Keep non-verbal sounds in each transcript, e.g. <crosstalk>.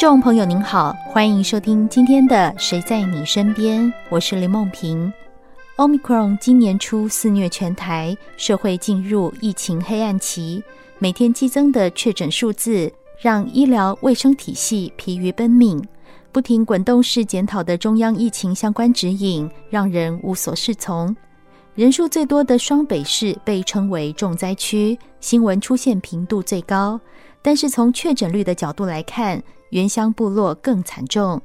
众朋友您好，欢迎收听今天的《谁在你身边》，我是林梦萍。Omicron 今年初肆虐全台，社会进入疫情黑暗期，每天激增的确诊数字让医疗卫生体系疲于奔命，不停滚动式检讨的中央疫情相关指引让人无所适从。人数最多的双北市被称为重灾区，新闻出现频度最高，但是从确诊率的角度来看，原乡部落更惨重，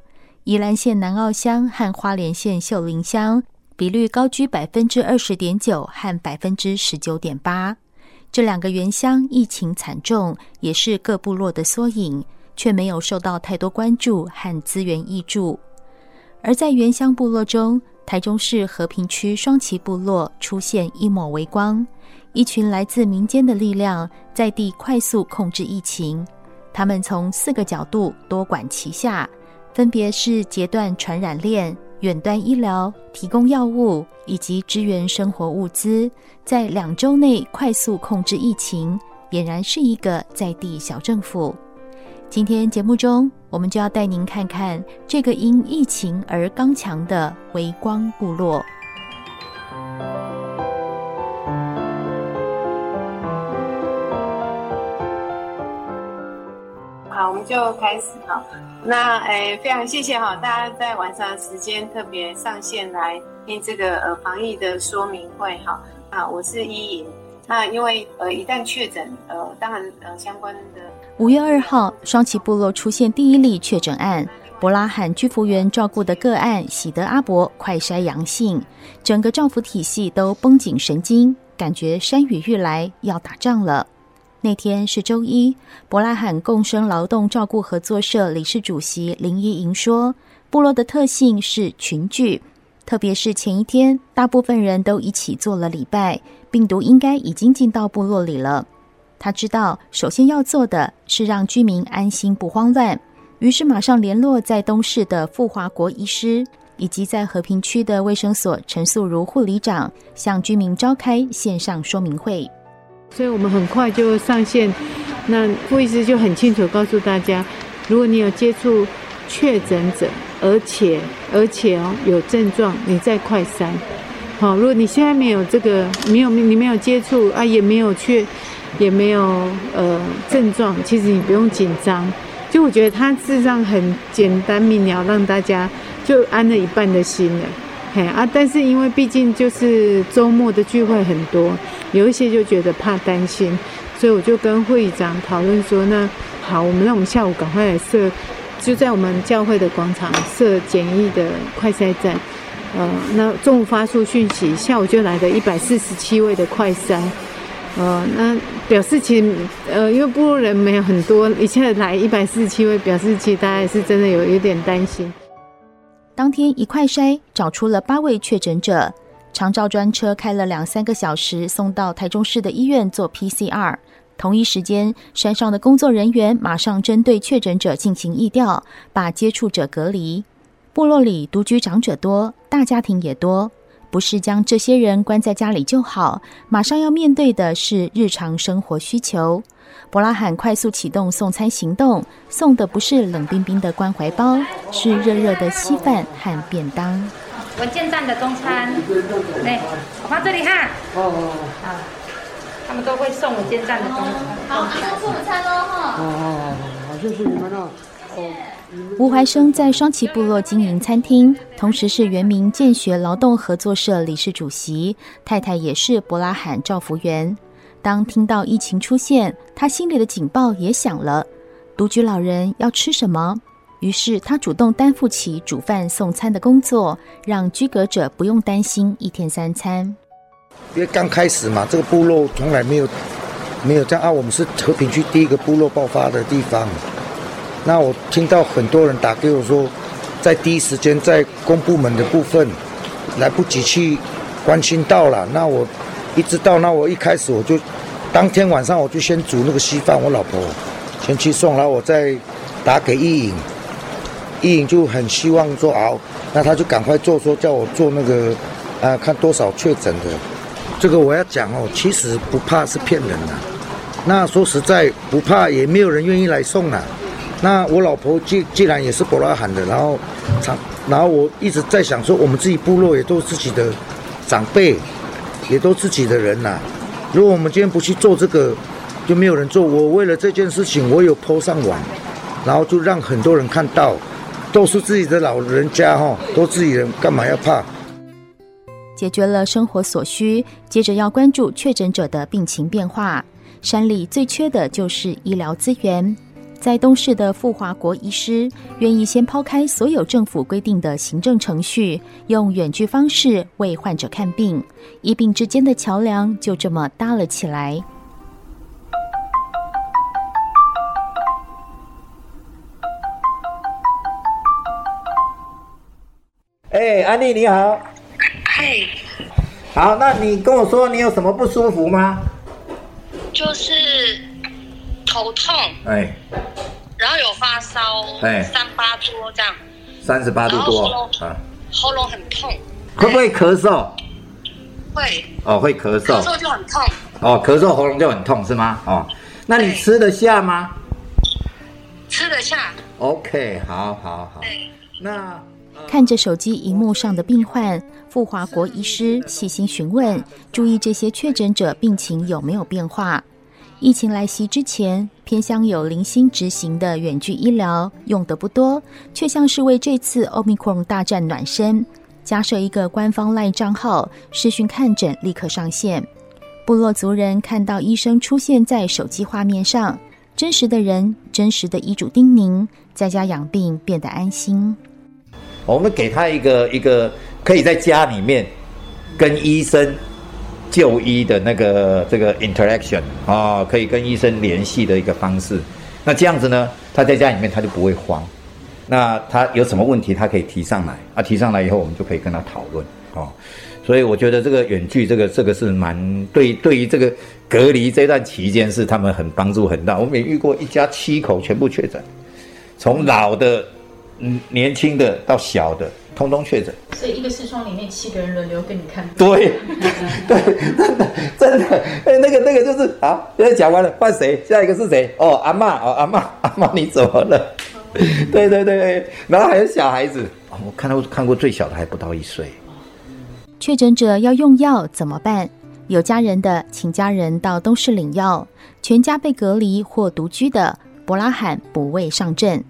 宜兰县南澳乡和花莲县秀林乡比率高居百分之二十点九和百分之十九点八。这两个原乡疫情惨重，也是各部落的缩影，却没有受到太多关注和资源挹注。而在原乡部落中，台中市和平区双旗部落出现一抹微光，一群来自民间的力量在地快速控制疫情。他们从四个角度多管齐下，分别是截断传染链、远端医疗、提供药物以及支援生活物资，在两周内快速控制疫情，俨然是一个在地小政府。今天节目中，我们就要带您看看这个因疫情而刚强的微光部落。我们就开始哈。那诶，非常谢谢哈，大家在晚上的时间特别上线来听这个呃防疫的说明会哈。啊，我是依莹。那因为呃一旦确诊，呃当然呃相关的。五月二号，双旗部落出现第一例确诊案，伯拉罕居服员照顾的个案喜得阿伯快筛阳性，整个照服体系都绷紧神经，感觉山雨欲来，要打仗了。那天是周一，伯拉罕共生劳动照顾合作社理事主席林依莹说：“部落的特性是群聚，特别是前一天，大部分人都一起做了礼拜，病毒应该已经进到部落里了。他知道，首先要做的是让居民安心不慌乱，于是马上联络在东市的富华国医师，以及在和平区的卫生所陈素如护理长，向居民召开线上说明会。”所以我们很快就上线，那傅医师就很清楚告诉大家，如果你有接触确诊者，而且而且哦有症状，你再快筛。好，如果你现在没有这个，没有你没有接触啊，也没有确，也没有呃症状，其实你不用紧张。就我觉得他事实上很简单明了，让大家就安了一半的心了。嘿啊，但是因为毕竟就是周末的聚会很多。有一些就觉得怕担心，所以我就跟会长讨论说：“那好，我们让我们下午赶快来设，就在我们教会的广场设简易的快筛站。呃，那中午发出讯息，下午就来了一百四十七位的快筛。呃，那表示其实呃，因为部落人没有很多，一下子来一百四十七位，表示其实大家是真的有有点担心。当天一快筛找出了八位确诊者。”长照专车开了两三个小时，送到台中市的医院做 PCR。同一时间，山上的工作人员马上针对确诊者进行疫调，把接触者隔离。部落里独居长者多，大家庭也多，不是将这些人关在家里就好，马上要面对的是日常生活需求。伯拉罕快速启动送餐行动，送的不是冷冰冰的关怀包，是热热的稀饭和便当。文件站的中餐，哎，我放这里哈。哦哦好，他们都会送文件站的中餐。好，送出午餐喽哈。哦哦好，谢谢你们了。哦。吴怀生在双旗部落经营餐厅，同时是原民建学劳动合作社理事主席，太太也是博拉罕照服员。当听到疫情出现，他心里的警报也响了。独居老人要吃什么？于是他主动担负起煮饭送餐的工作，让居隔者不用担心一天三餐。因为刚开始嘛，这个部落从来没有没有这样啊。我们是和平区第一个部落爆发的地方。那我听到很多人打给我说，在第一时间在公部门的部分，来不及去关心到了。那我一直到那我一开始我就当天晚上我就先煮那个稀饭，我老婆先去送，然后我再打给易颖，易颖就很希望说熬，那他就赶快做，说叫我做那个啊，看多少确诊的。这个我要讲哦，其实不怕是骗人的。那说实在不怕，也没有人愿意来送啊。那我老婆既既然也是伯拉罕的，然后长，然后我一直在想说，我们自己部落也都自己的长辈，也都自己的人呐、如果我们今天不去做这个，就没有人做。我为了这件事情，我有 PO 上网，然后就让很多人看到，都是自己的老人家哈，都自己人，干嘛要怕？解决了生活所需，接着要关注确诊者的病情变化。山里最缺的就是医疗资源，在东市的富华国医师愿意先抛开所有政府规定的行政程序，用远距方式为患者看病，医病之间的桥梁就这么搭了起来。哎，安利你好，嗨，好，那你跟我说你有什么不舒服吗？就是头痛，哎，然后有发烧，哎，三八多这样，三十八度多啊，喉咙很痛，会不会咳嗽？会，哦，会咳嗽，咳嗽就很痛，哦，咳嗽喉咙就很痛是吗？哦，那你吃得下吗？吃得下。OK，好，好，好。那看着手机荧幕上的病患。傅华国医师细心询问，注意这些确诊者病情有没有变化。疫情来袭之前，偏乡有零星执行的远距医疗，用得不多，却像是为这次 Omicron 大战暖身。加设一个官方 LINE 账号，视讯看诊立刻上线。部落族人看到医生出现在手机画面上，真实的人，真实的医嘱叮咛，在家养病变得安心。我们给他一个一个。可以在家里面跟医生就医的那个这个 interaction 啊，可以跟医生联系的一个方式。那这样子呢，他在家里面他就不会慌。那他有什么问题，他可以提上来啊，提上来以后，我们就可以跟他讨论哦。所以我觉得这个远距这个这个是蛮对，对于这个隔离这段期间是他们很帮助很大。我们也遇过一家七口全部确诊，从老的、嗯年轻的到小的。通通确诊，所以一个视窗里面七个人轮流跟你看。对，<laughs> 对，真的，真的，哎，那个，那个就是啊，现在讲完了，换谁？下一个是谁？哦，阿嬷，哦，阿嬷，阿嬷，你怎么了？<laughs> 对对对，然后还有小孩子，哦，我看到看过最小的还不到一岁。确诊者要用药怎么办？有家人的，请家人到东市领药；全家被隔离或独居的，博拉罕补位上阵，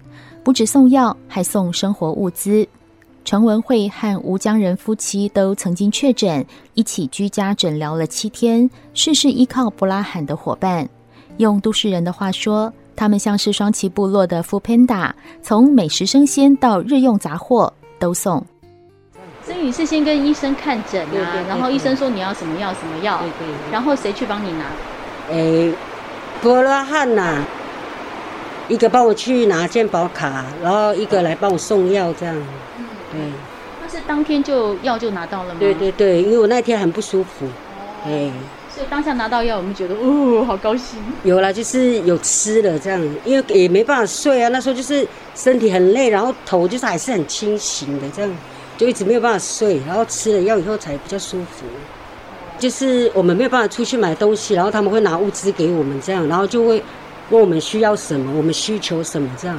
不止送药，还送生活物资。陈文慧和吴江仁夫妻都曾经确诊，一起居家诊疗了七天，事事依靠布拉罕的伙伴。用都市人的话说，他们像是双旗部落的 foodpanda，从美食生鲜到日用杂货都送。所以你是先跟医生看诊啊，对对对对，然后医生说你要什么药什么药，对对对，然后谁去帮你拿？诶，布拉罕呐、啊，一个帮我去拿健保卡，然后一个来帮我送药，这样。对，那是当天就药就拿到了吗？对对对，因为我那天很不舒服，哎，所以当下拿到药，我们觉得哦，好高兴。有了，就是有吃了这样，因为也没办法睡啊，那时候就是身体很累，然后头就是还是很清醒的，这样就一直没有办法睡，然后吃了药以后才比较舒服。就是我们没有办法出去买东西，然后他们会拿物资给我们这样，然后就会问我们需要什么，我们需求什么这样。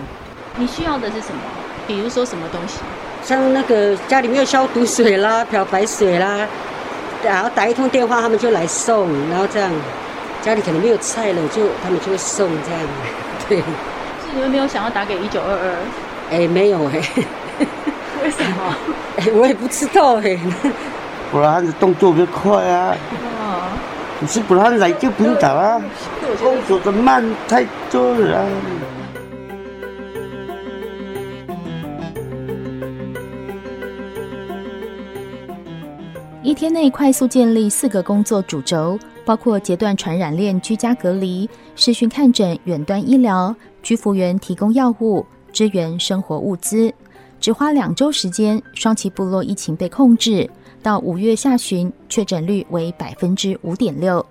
你需要的是什么？比如说什么东西？像那个家里没有消毒水啦、漂白水啦，然后打一通电话，他们就来送，然后这样，家里可能没有菜了，就他们就会送这样，<laughs> 对。是你们没有想要打给一九二二？哎，没有哎。<laughs> 为什么？<laughs> 哎，我也不知道哎。不然的动作比较快啊。你是不然来就不用打啊，动作的慢太多了。一天内快速建立四个工作主轴，包括截断传染链、居家隔离、视讯看诊、远端医疗、居服员提供药物、支援生活物资。只花两周时间，双旗部落疫情被控制，到五月下旬，确诊率为百分之五点六。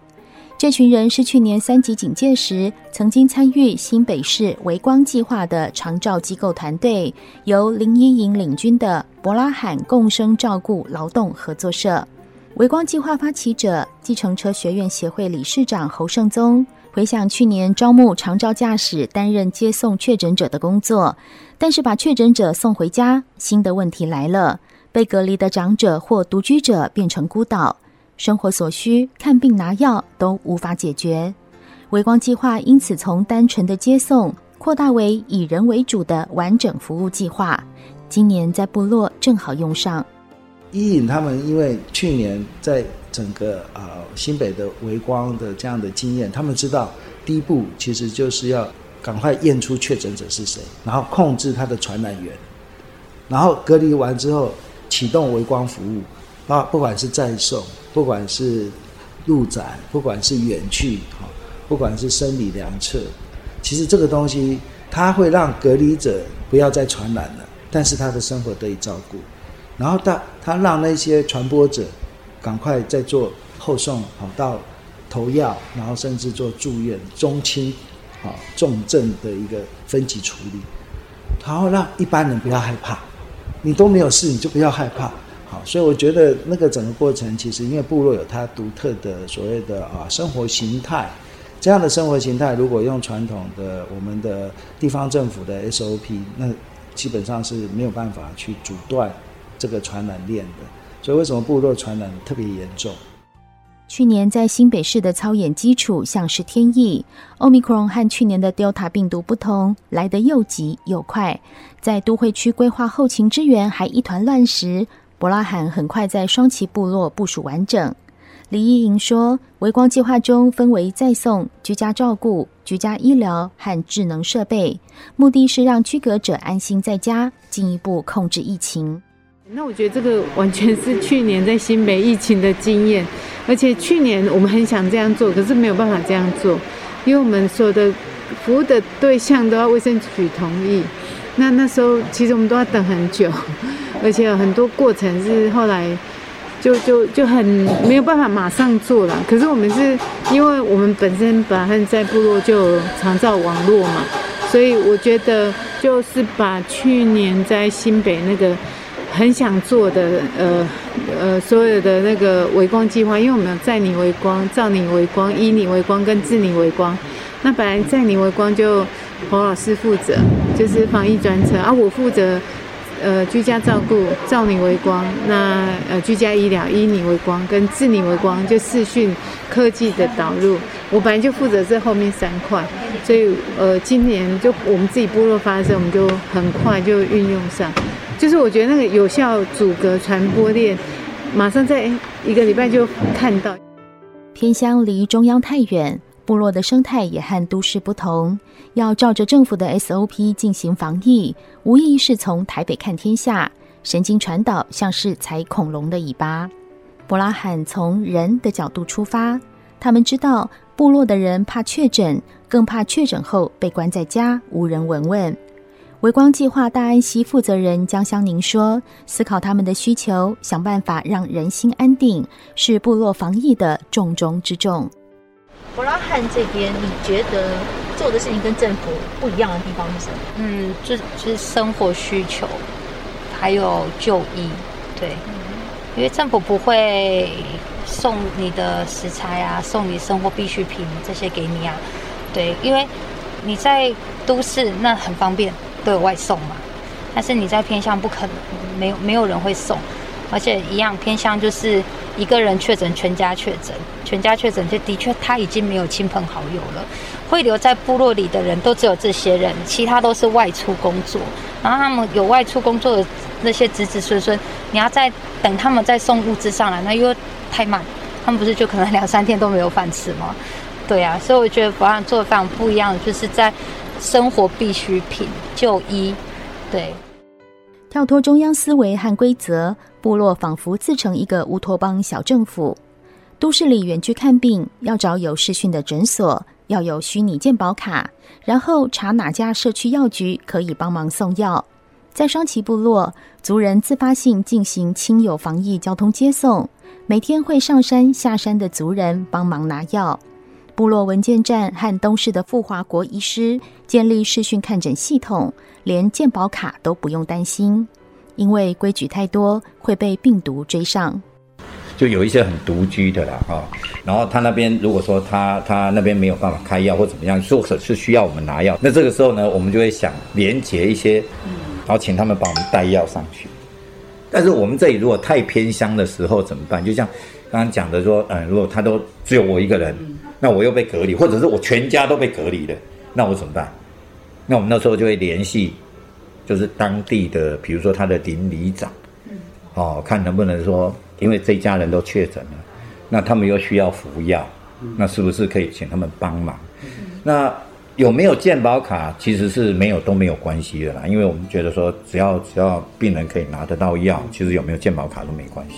这群人是去年三级警戒时曾经参与新北市微光计划的长照机构团队，由林依莹领军的伯拉罕共生照顾劳动合作社。微光计划发起者、计程车学院协会理事长侯胜宗回想去年招募长照驾驶担任接送确诊者的工作，但是把确诊者送回家，新的问题来了：被隔离的长者或独居者变成孤岛。生活所需、看病拿药都无法解决，微光计划因此从单纯的接送扩大为以人为主的完整服务计划。今年在部落正好用上。伊尹他们因为去年在整个呃新北的微光的这样的经验，他们知道第一步其实就是要赶快验出确诊者是谁，然后控制他的传染源，然后隔离完之后启动微光服务。啊，不管是再送，不管是入宅，不管是远去，哈，不管是生理量测，其实这个东西它会让隔离者不要再传染了，但是他的生活得以照顾，然后他他让那些传播者赶快再做后送，好到投药，然后甚至做住院、中轻、啊重症的一个分级处理，然后让一般人不要害怕，你都没有事，你就不要害怕。好，所以我觉得那个整个过程，其实因为部落有它独特的所谓的啊生活形态，这样的生活形态，如果用传统的我们的地方政府的 SOP，那基本上是没有办法去阻断这个传染链的。所以为什么部落传染特别严重？去年在新北市的操演基础像是天意，Omicron 和去年的 Delta 病毒不同，来得又急又快。在都会区规划后勤支援还一团乱时，伯拉罕很快在双旗部落部署完整。李依莹说：“微光计划中分为再送、居家照顾、居家医疗和智能设备，目的是让居隔者安心在家，进一步控制疫情。”那我觉得这个完全是去年在新北疫情的经验，而且去年我们很想这样做，可是没有办法这样做，因为我们所有的服务的对象都要卫生局同意。那那时候其实我们都要等很久。而且很多过程是后来就就就很没有办法马上做了。可是我们是因为我们本身本来在部落就常造网络嘛，所以我觉得就是把去年在新北那个很想做的呃呃所有的那个微光计划，因为我们有在你微光、照你微光、医你微光跟治你微光。那本来在你微光就侯老师负责，就是防疫专车，而、啊、我负责。呃，居家照顾照你微光，那呃居家医疗医你微光跟治你微光就视讯科技的导入，我本来就负责这后面三块，所以呃今年就我们自己部落发生，我们就很快就运用上，就是我觉得那个有效阻隔传播链，马上在一个礼拜就看到。偏乡离中央太远。部落的生态也和都市不同，要照着政府的 SOP 进行防疫，无疑是从台北看天下，神经传导像是踩恐龙的尾巴。伯拉罕从人的角度出发，他们知道部落的人怕确诊，更怕确诊后被关在家，无人闻问。微光计划大安溪负责人江香宁说：“思考他们的需求，想办法让人心安定，是部落防疫的重中之重。”伯拉汉这边，你觉得做的事情跟政府不一样的地方是什么？嗯，就就是生活需求，还有就医，对，因为政府不会送你的食材啊，送你生活必需品这些给你啊，对，因为你在都市那很方便，都有外送嘛，但是你在偏乡不可能，没有没有人会送，而且一样偏乡就是。一个人确诊，全家确诊，全家确诊，就的确他已经没有亲朋好友了。会留在部落里的人都只有这些人，其他都是外出工作。然后他们有外出工作的那些子子孙孙，你要再等他们再送物资上来，那又太慢。他们不是就可能两三天都没有饭吃吗？对啊，所以我觉得伯拉罕做的非常不一样，就是在生活必需品、就医，对。跳脱中央思维和规则，部落仿佛自成一个乌托邦小政府。都市里远去看病，要找有视讯的诊所，要有虚拟健保卡，然后查哪家社区药局可以帮忙送药。在双旗部落，族人自发性进行亲友防疫交通接送，每天会上山下山的族人帮忙拿药。部落文件站和东市的富华国医师建立视讯看诊系统，连健保卡都不用担心，因为规矩太多会被病毒追上。就有一些很独居的啦，哈，然后他那边如果说他他那边没有办法开药或怎么样，或者是需要我们拿药，那这个时候呢，我们就会想连接一些，然后请他们帮我们带药上去。但是我们这里如果太偏乡的时候怎么办？就像刚刚讲的说，嗯，如果他都只有我一个人。那我又被隔离，或者是我全家都被隔离了，那我怎么办？那我们那时候就会联系，就是当地的，比如说他的邻里长，哦，看能不能说，因为这一家人都确诊了，那他们又需要服药，那是不是可以请他们帮忙？那有没有健保卡？其实是没有都没有关系的啦，因为我们觉得说，只要只要病人可以拿得到药，其实有没有健保卡都没关系。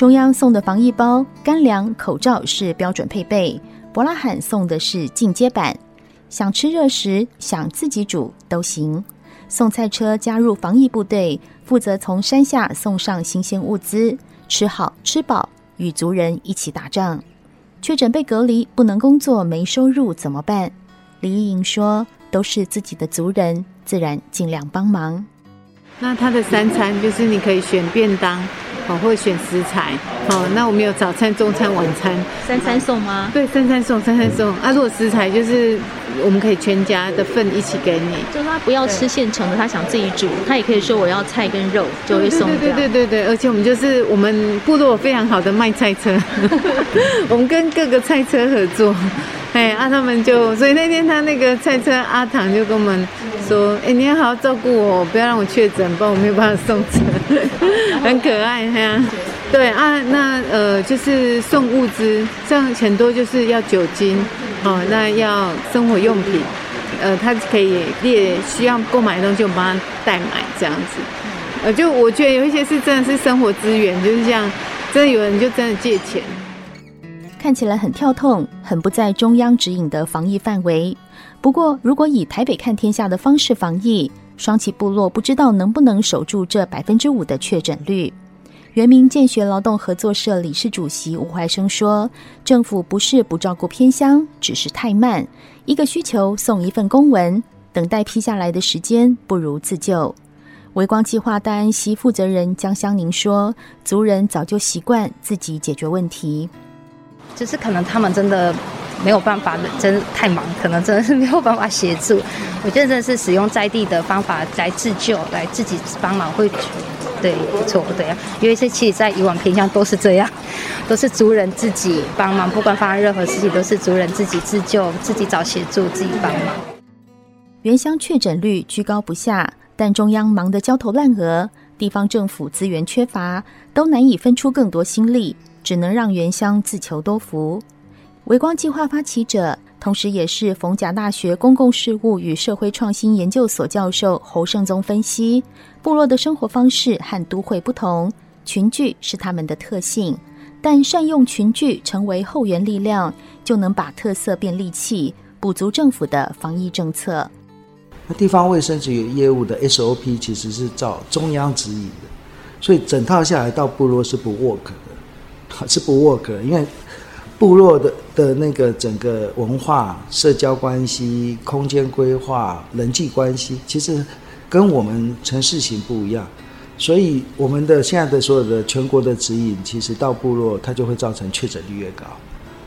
中央送的防疫包、干粮、口罩是标准配备，伯拉罕送的是进阶版。想吃热食，想自己煮都行。送菜车加入防疫部队，负责从山下送上新鲜物资，吃好吃饱，与族人一起打仗。确诊被隔离，不能工作，没收入怎么办？李依莹说：“都是自己的族人，自然尽量帮忙。”那他的三餐就是你可以选便当。哦，会选食材，哦，那我们有早餐、中餐、晚餐，三餐送吗？对，三餐送，三餐送。啊，如果食材就是我们可以全家的份一起给你，就是他不要吃现成的，他想自己煮，他也可以说我要菜跟肉，就会送。对对对对对，而且我们就是我们部落非常好的卖菜车，<laughs> <laughs> 我们跟各个菜车合作。<laughs> 哎，啊，他们就，所以那天他那个菜车阿唐就跟我们说，哎，你要好好照顾我，不要让我确诊，不然我没有办法送车，<laughs> 很可爱哈。对啊，那呃就是送物资，像很多就是要酒精，哦，那要生活用品，呃，他可以列需要购买的东西，我帮他代买这样子。呃，就我觉得有一些是真的是生活资源，就是这样，真的有人就真的借钱。看起来很跳痛，很不在中央指引的防疫范围。不过，如果以台北看天下的方式防疫，双旗部落不知道能不能守住这百分之五的确诊率。原民建学劳动合作社理事主席吴怀生说：“政府不是不照顾偏乡，只是太慢。一个需求送一份公文，等待批下来的时间不如自救。”微光计划大安溪负责人江香宁说：“族人早就习惯自己解决问题。”就是可能他们真的没有办法，真的太忙，可能真的是没有办法协助。我觉得真的是使用在地的方法来自救，来自己帮忙会，对，不错，对啊。因为这其实，在以往偏乡都是这样，<laughs> 都是族人自己帮忙，不管发生任何事情，都是族人自己自救，自己找协助，自己帮忙。原乡确诊率居高不下，但中央忙得焦头烂额，地方政府资源缺乏，都难以分出更多心力。只能让原乡自求多福。微光计划发起者，同时也是逢甲大学公共事务与社会创新研究所教授侯胜宗分析，部落的生活方式和都会不同，群聚是他们的特性，但善用群聚成为后援力量，就能把特色变利器，补足政府的防疫政策。那地方卫生局业务的 SOP 其实是照中央指引的，所以整套下来到部落是不 work 的。是不 work，因为部落的的那个整个文化、社交关系、空间规划、人际关系，其实跟我们城市型不一样。所以我们的现在的所有的全国的指引，其实到部落它就会造成确诊率越高。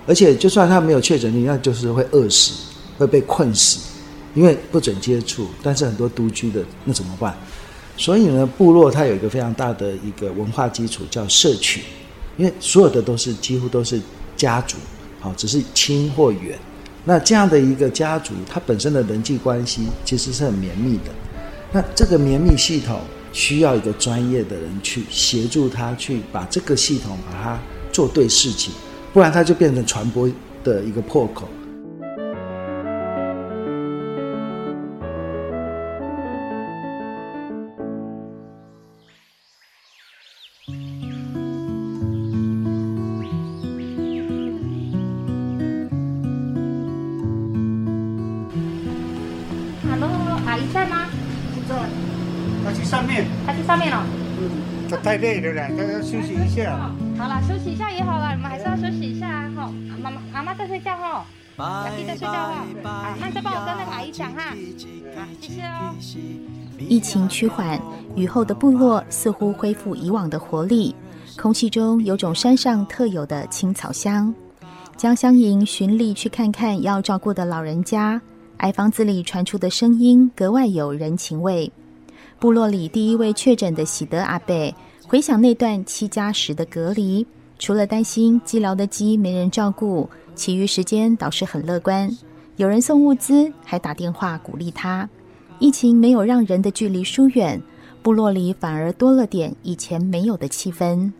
而且就算他没有确诊率，那就是会饿死，会被困死，因为不准接触。但是很多独居的，那怎么办？所以呢，部落它有一个非常大的一个文化基础，叫社群。因为所有的都是几乎都是家族，好，只是亲或远。那这样的一个家族，它本身的人际关系其实是很绵密的。那这个绵密系统需要一个专业的人去协助他，去把这个系统把它做对事情，不然它就变成传播的一个破口。累了啦，他要休息一下。好了，休息一下也好了，你们还是要休息一下啊。哈，妈妈，妈妈在睡觉哈。阿弟在睡觉哈。好，那再帮我跟那个阿姨讲哈。好，谢谢哦。疫情趋缓，雨后的部落似乎恢复以往的活力，空气中有种山上特有的青草香。江香莹循例去看看要照顾的老人家，矮房子里传出的声音格外有人情味。部落里第一位确诊的喜德阿伯，回想那段七加十的隔离，除了担心鸡寮的鸡没人照顾，其余时间倒是很乐观。有人送物资，还打电话鼓励他。疫情没有让人的距离疏远，部落里反而多了点以前没有的气氛。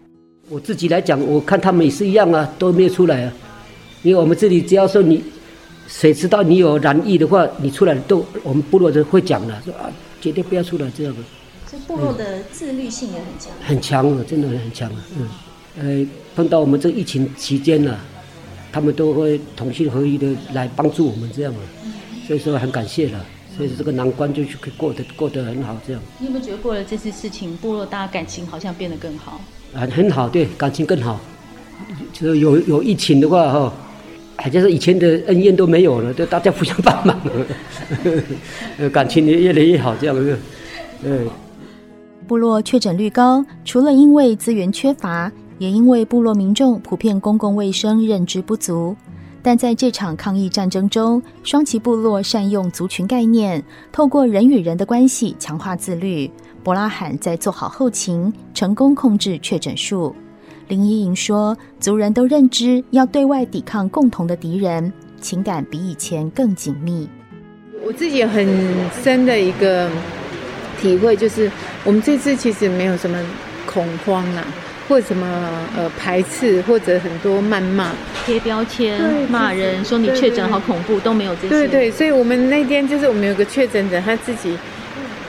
我自己来讲，我看他们也是一样啊，都没有出来啊。因为我们这里只要说你，谁知道你有染疫的话，你出来都我们部落就会讲了，说啊，绝对不要出来这样的。这部落的自律性也很强。很强啊，真的很强啊。嗯，呃，碰到我们这疫情期间呢，他们都会同心合意的来帮助我们这样啊，所以说很感谢了。所以这个难关就可以过得过得很好，这样。你有没有觉得过了这次事情，部落大家感情好像变得更好？啊，很好，对，感情更好。就是有有疫情的话，哈，好像是以前的恩怨都没有了，就大家互相帮忙了，<laughs> 感情也越来越好，这样子。嗯。部落确诊率高，除了因为资源缺乏，也因为部落民众普遍公共卫生认知不足。但在这场抗疫战争中，双旗部落善用族群概念，透过人与人的关系强化自律。博拉罕在做好后勤，成功控制确诊数。林依莹说：“族人都认知要对外抵抗共同的敌人，情感比以前更紧密。”我自己很深的一个体会就是，我们这次其实没有什么恐慌啊。或者什么呃排斥，或者很多谩骂、贴标签、骂人，说你确诊好恐怖，都没有这些。对对，所以我们那天就是我们有个确诊者，他自己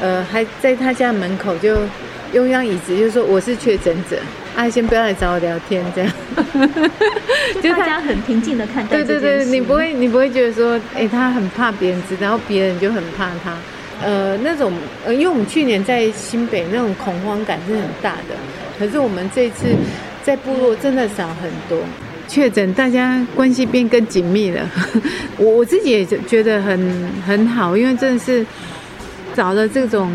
呃还在他家门口就用一张椅子，就说我是确诊者，啊先不要来找我聊天这样。<laughs> 就大家很平静的看待。对对对，你不会你不会觉得说，哎，他很怕别人知道，然后别人就很怕他。呃，那种呃，因为我们去年在新北那种恐慌感是很大的。可是我们这次在部落真的少很多确诊，大家关系变更紧密了。我 <laughs> 我自己也觉得很很好，因为真的是找了这种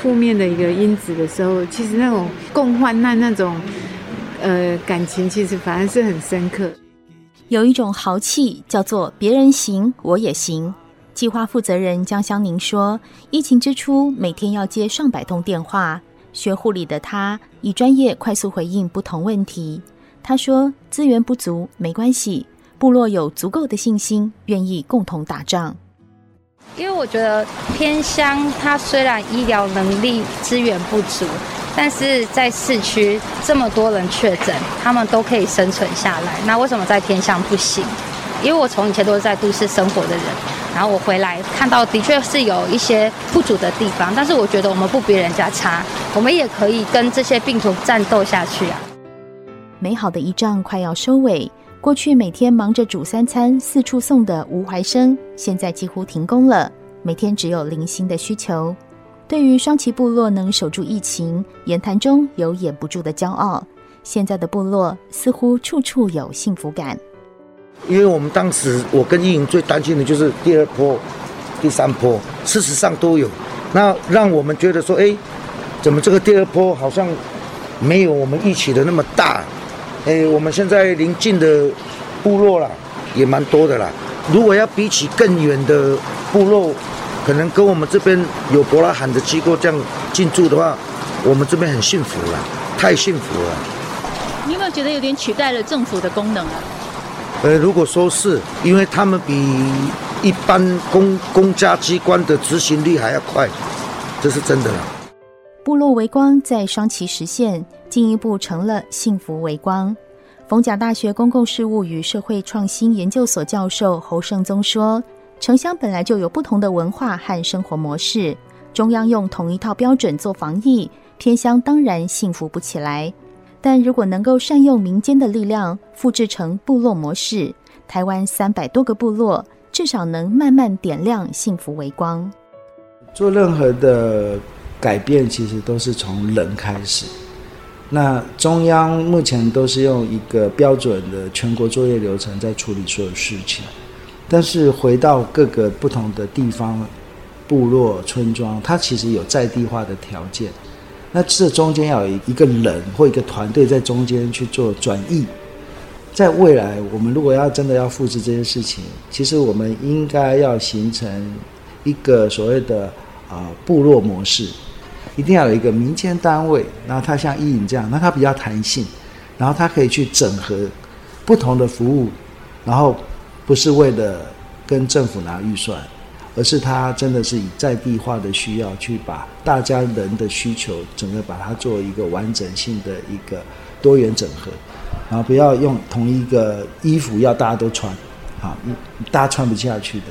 负面的一个因子的时候，其实那种共患难那种呃感情，其实反而是很深刻。有一种豪气叫做别人行我也行。计划负责人江香宁说，疫情之初每天要接上百通电话。学护理的他，以专业快速回应不同问题。他说：“资源不足没关系，部落有足够的信心，愿意共同打仗。”因为我觉得偏乡，它虽然医疗能力资源不足，但是在市区这么多人确诊，他们都可以生存下来。那为什么在偏乡不行？因为我从以前都是在都市生活的人，然后我回来看到的确是有一些不足的地方，但是我觉得我们不比人家差，我们也可以跟这些病毒战斗下去啊！美好的一仗快要收尾，过去每天忙着煮三餐、四处送的吴怀生，现在几乎停工了，每天只有零星的需求。对于双旗部落能守住疫情，言谈中有掩不住的骄傲。现在的部落似乎处处有幸福感。因为我们当时，我跟依莹最担心的就是第二波、第三波，事实上都有。那让我们觉得说，哎，怎么这个第二波好像没有我们预期的那么大？哎，我们现在临近的部落啦，也蛮多的啦。如果要比起更远的部落，可能跟我们这边有伯拉罕的机构这样进驻的话，我们这边很幸福了，太幸福了。你有没有觉得有点取代了政府的功能啊？呃，如果说是因为他们比一般公公家机关的执行力还要快，这是真的了。部落为光在双旗实现，进一步成了幸福微光。逢甲大学公共事务与社会创新研究所教授侯胜宗说：“城乡本来就有不同的文化和生活模式，中央用同一套标准做防疫，偏乡当然幸福不起来。”但如果能够善用民间的力量，复制成部落模式，台湾三百多个部落至少能慢慢点亮幸福微光。做任何的改变其实都是从人开始。那中央目前都是用一个标准的全国作业流程在处理所有事情，但是回到各个不同的地方、部落、村庄，它其实有在地化的条件。那这中间要有一个人或一个团队在中间去做转译。在未来，我们如果要真的要复制这件事情，其实我们应该要形成一个所谓的啊部落模式。一定要有一个民间单位，然后它像伊尹这样，那它比较弹性，然后它可以去整合不同的服务，然后不是为了跟政府拿预算，而是它真的是以在地化的需要去把大家人的需求整个把它做一个完整性的一个多元整合，然后不要用同一个衣服要大家都穿，好，大家穿不下去的。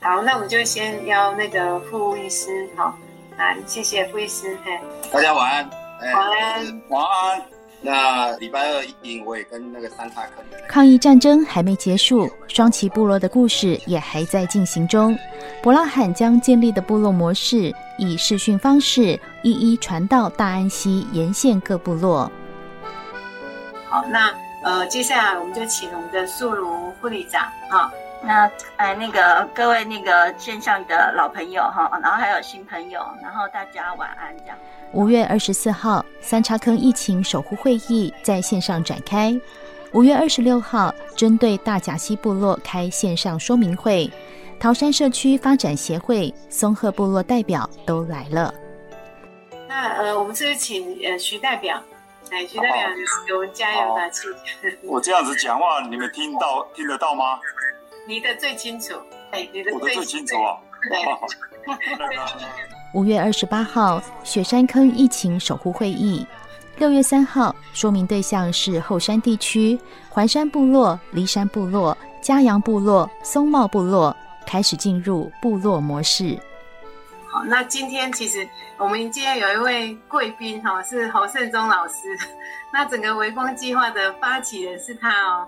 好，那我们就先邀那个傅医师，好，来，谢谢傅医师，嘿，大家晚安，晚安，晚安。那礼拜二一定我也跟那个三叉坑的抗议战争还没结束，双旗部落的故事也还在进行中。博拉罕将建立的部落模式，以视讯方式一一传到大安溪沿线各部落。好，那呃，接下来我们就请我们的素如护理长，好。那哎，那个各位那个线上的老朋友哈，然后还有新朋友，然后大家晚安这样。五月二十四号，三叉坑疫情守护会议在线上展开。五月二十六号，针对大甲溪部落开线上说明会，桃山社区发展协会、松鹤部落代表都来了。那呃，我们这是请呃徐代表，哎，徐代表给我们加油打气。<laughs> 我这样子讲话，你们听到听得到吗？你的最清楚，哎，你的最清楚啊。对。<laughs> 五月二十八号，雪山坑疫情守护会议。六月三号，说明对象是后山地区环山部落、梨山部落、嘉阳部落、松茂部落，开始进入部落模式。好，那今天其实我们今天有一位贵宾哈，是侯胜忠老师。<laughs> 那整个微光计划的发起人是他哦。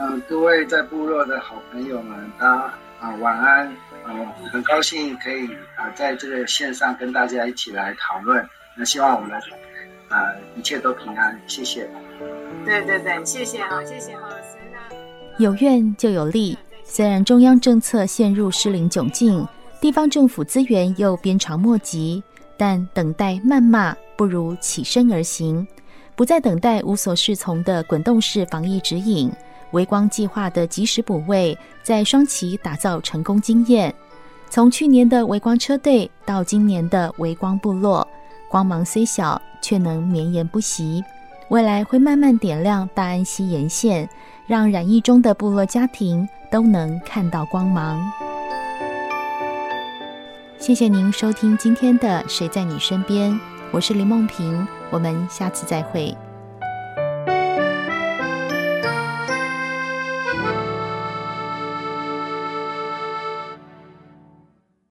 嗯，各位在部落的好朋友们，大家啊晚安。嗯，很高兴可以啊在这个线上跟大家一起来讨论。那希望我们啊一切都平安，谢谢。对对对，谢谢啊，谢谢侯老师。那有愿就有利，虽然中央政策陷入失灵窘境，地方政府资源又鞭长莫及，但等待谩骂不如起身而行，不再等待无所适从的滚动式防疫指引。微光计划的及时补位，在双旗打造成功经验。从去年的微光车队到今年的微光部落，光芒虽小，却能绵延不息。未来会慢慢点亮大安溪沿线，让染疫中的部落家庭都能看到光芒。谢谢您收听今天的《谁在你身边》，我是林梦萍，我们下次再会。